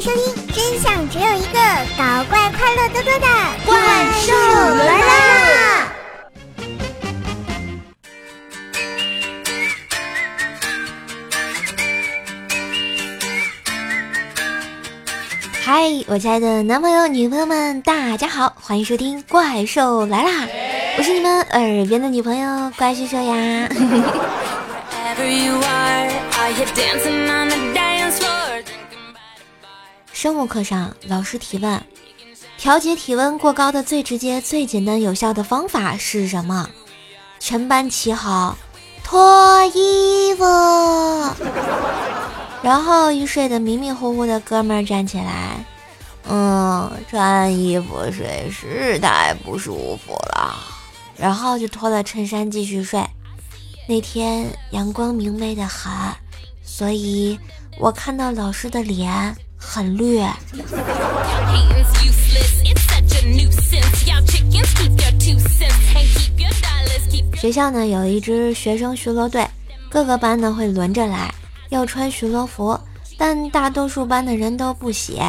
迎收听，真相只有一个，搞怪快乐多多的怪兽来啦！嗨，我亲爱的男朋友、女朋友们，大家好，欢迎收听《怪兽来啦》，我是你们耳边的女朋友怪兽兽呀。生物课上，老师提问：调节体温过高的最直接、最简单、有效的方法是什么？全班齐吼：脱衣服。然后一睡得迷迷糊糊的哥们儿站起来，嗯，穿衣服睡是太不舒服了，然后就脱了衬衫继续睡。那天阳光明媚的很，所以我看到老师的脸很绿。学校呢有一支学生巡逻队，各个班呢会轮着来。要穿巡逻服，但大多数班的人都不洗，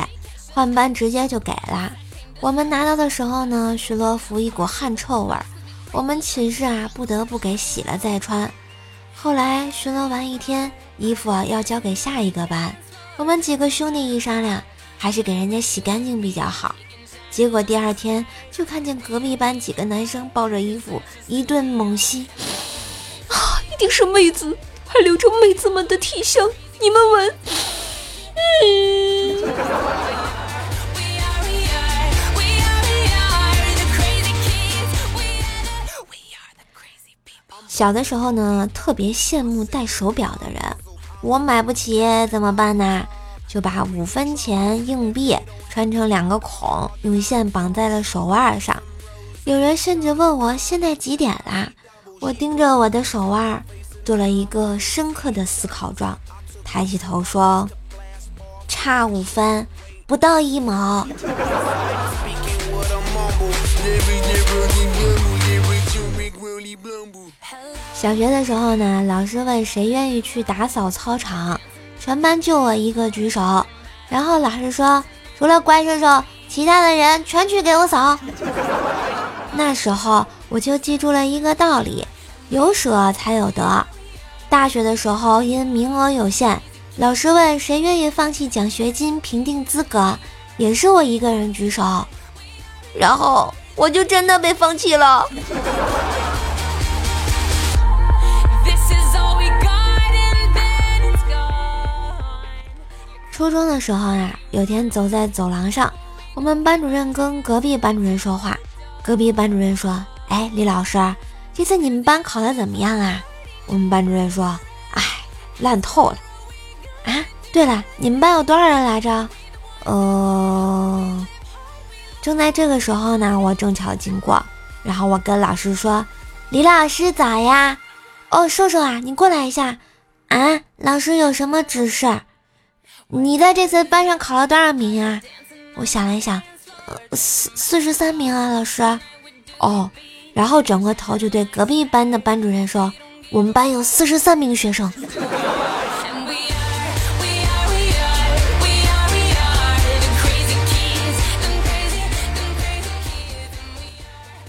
换班直接就给了。我们拿到的时候呢，巡逻服一股汗臭味儿，我们寝室啊不得不给洗了再穿。后来巡逻完一天，衣服啊要交给下一个班，我们几个兄弟一商量，还是给人家洗干净比较好。结果第二天就看见隔壁班几个男生抱着衣服一顿猛吸，啊，一定是妹子。还留着妹子们的体香，你们闻。嗯。小的时候呢，特别羡慕戴手表的人。我买不起怎么办呢？就把五分钱硬币穿成两个孔，用线绑在了手腕上。有人甚至问我现在几点啦？我盯着我的手腕。做了一个深刻的思考状，抬起头说：“差五分，不到一毛。”小学的时候呢，老师问谁愿意去打扫操场，全班就我一个举手，然后老师说：“除了怪兽兽，其他的人全去给我扫。”那时候我就记住了一个道理。有舍才有得。大学的时候，因名额有限，老师问谁愿意放弃奖学金评定资格，也是我一个人举手，然后我就真的被放弃了。初中的时候啊，有天走在走廊上，我们班主任跟隔壁班主任说话，隔壁班主任说：“哎，李老师。”这次你们班考的怎么样啊？我们班主任说：“哎，烂透了。”啊，对了，你们班有多少人来着？呃，正在这个时候呢，我正巧经过，然后我跟老师说：“李老师早呀。”哦，瘦瘦啊，你过来一下。啊，老师有什么指示？你在这次班上考了多少名啊？我想了一想，四四十三名啊，老师。哦。然后转过头就对隔壁班的班主任说：“我们班有四十三名学生。”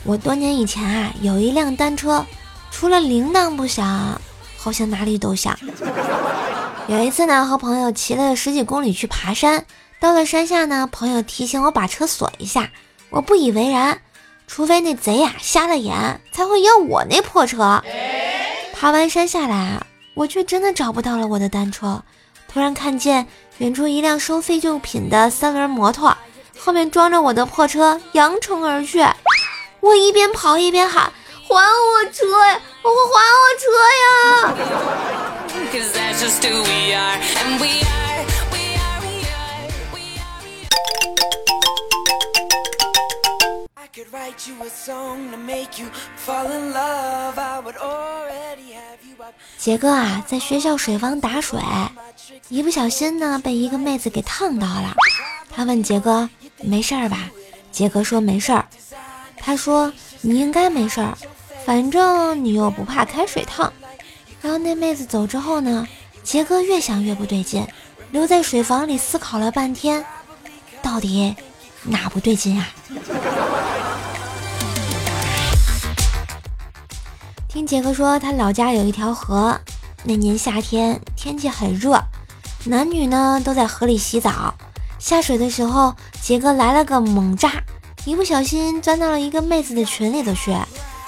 我多年以前啊，有一辆单车，除了铃铛不响，好像哪里都响。有一次呢，和朋友骑了十几公里去爬山，到了山下呢，朋友提醒我把车锁一下，我不以为然。除非那贼呀瞎了眼，才会要我那破车。爬完山下来啊，我却真的找不到了我的单车。突然看见远处一辆收废旧品的三轮摩托，后面装着我的破车，扬长而去。我一边跑一边喊：“还我车呀！我还我车呀！”杰哥啊，在学校水房打水，一不小心呢，被一个妹子给烫到了。他问杰哥：“没事儿吧？”杰哥说：“没事儿。”他说：“你应该没事儿，反正你又不怕开水烫。”然后那妹子走之后呢，杰哥越想越不对劲，留在水房里思考了半天，到底哪不对劲啊？听杰哥说，他老家有一条河，那年夏天天气很热，男女呢都在河里洗澡。下水的时候，杰哥来了个猛扎，一不小心钻到了一个妹子的裙里头去。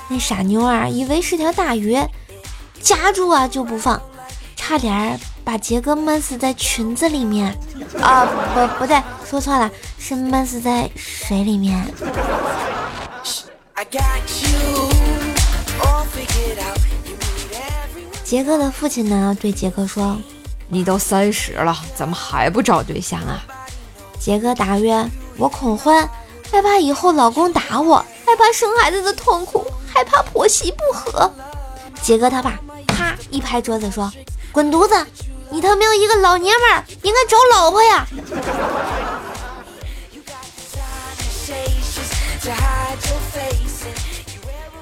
那傻妞儿以为是条大鱼，夹住啊就不放，差点把杰哥闷死在裙子里面。啊，不，不对，说错了，是闷死在水里面。杰哥的父亲呢，对杰哥说：“你都三十了，怎么还不找对象啊？”杰哥答曰：“我恐婚，害怕以后老公打我，害怕生孩子的痛苦，害怕婆媳不和。”杰哥他爸一拍桌子说：“滚犊子！你他喵一个老爷们儿，应该找老婆呀！”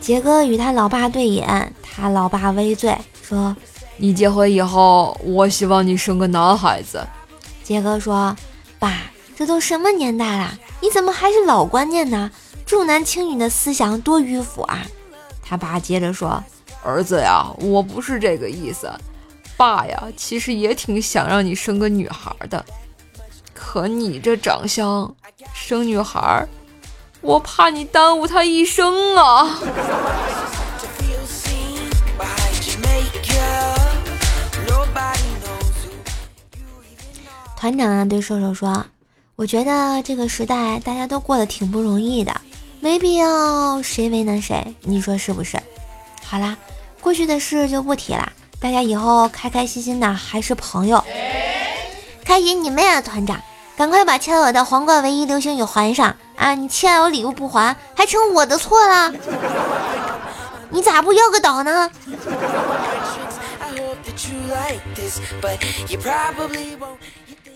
杰哥与他老爸对眼，他老爸微醉说：“你结婚以后，我希望你生个男孩子。”杰哥说：“爸，这都什么年代了，你怎么还是老观念呢？重男轻女的思想多迂腐啊！”他爸接着说：“儿子呀，我不是这个意思，爸呀，其实也挺想让你生个女孩的，可你这长相，生女孩。”我怕你耽误他一生啊！团长啊，对瘦瘦说：“我觉得这个时代大家都过得挺不容易的，没必要谁为难谁，你说是不是？”好啦，过去的事就不提了，大家以后开开心心的还是朋友。开心你妹啊，团长！赶快把欠我的皇冠唯一流星雨还上啊！你欠我礼物不还，还成我的错了？你咋不要个岛呢？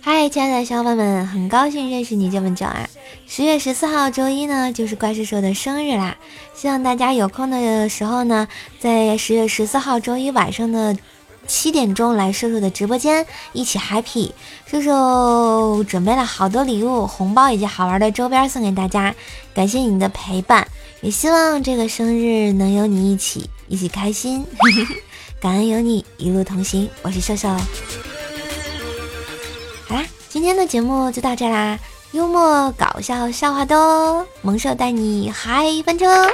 嗨，亲爱的小伙伴们，很高兴认识你这么久啊！十月十四号周一呢，就是怪兽兽的生日啦！希望大家有空的时候呢，在十月十四号周一晚上的。七点钟来兽兽的直播间一起 happy，瘦瘦准备了好多礼物、红包以及好玩的周边送给大家，感谢你的陪伴，也希望这个生日能有你一起一起开心，感恩有你一路同行，我是瘦瘦。今天的节目就到这啦，幽默搞笑笑话多，萌兽带你嗨翻车，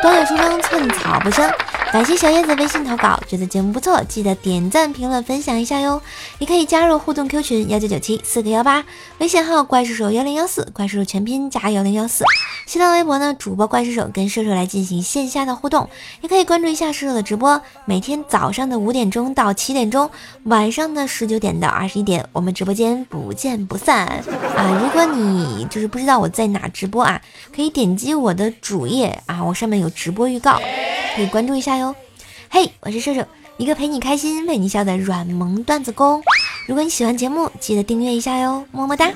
短语书中寸草不生。感谢小叶子微信投稿，觉得节目不错，记得点赞、评论、分享一下哟。也可以加入互动 Q 群幺九九七四个幺八，微信号怪兽手幺零幺四，怪兽手全拼加幺零幺四。新浪微博呢，主播怪兽手跟射手来进行线下的互动，也可以关注一下射手的直播，每天早上的五点钟到七点钟，晚上的十九点到二十一点，我们直播间不见不散啊！如果你就是不知道我在哪直播啊，可以点击我的主页啊，我上面有直播预告。可以关注一下哟，嘿，我是射手，一个陪你开心、为你笑的软萌段子工。如果你喜欢节目，记得订阅一下哟，么么哒。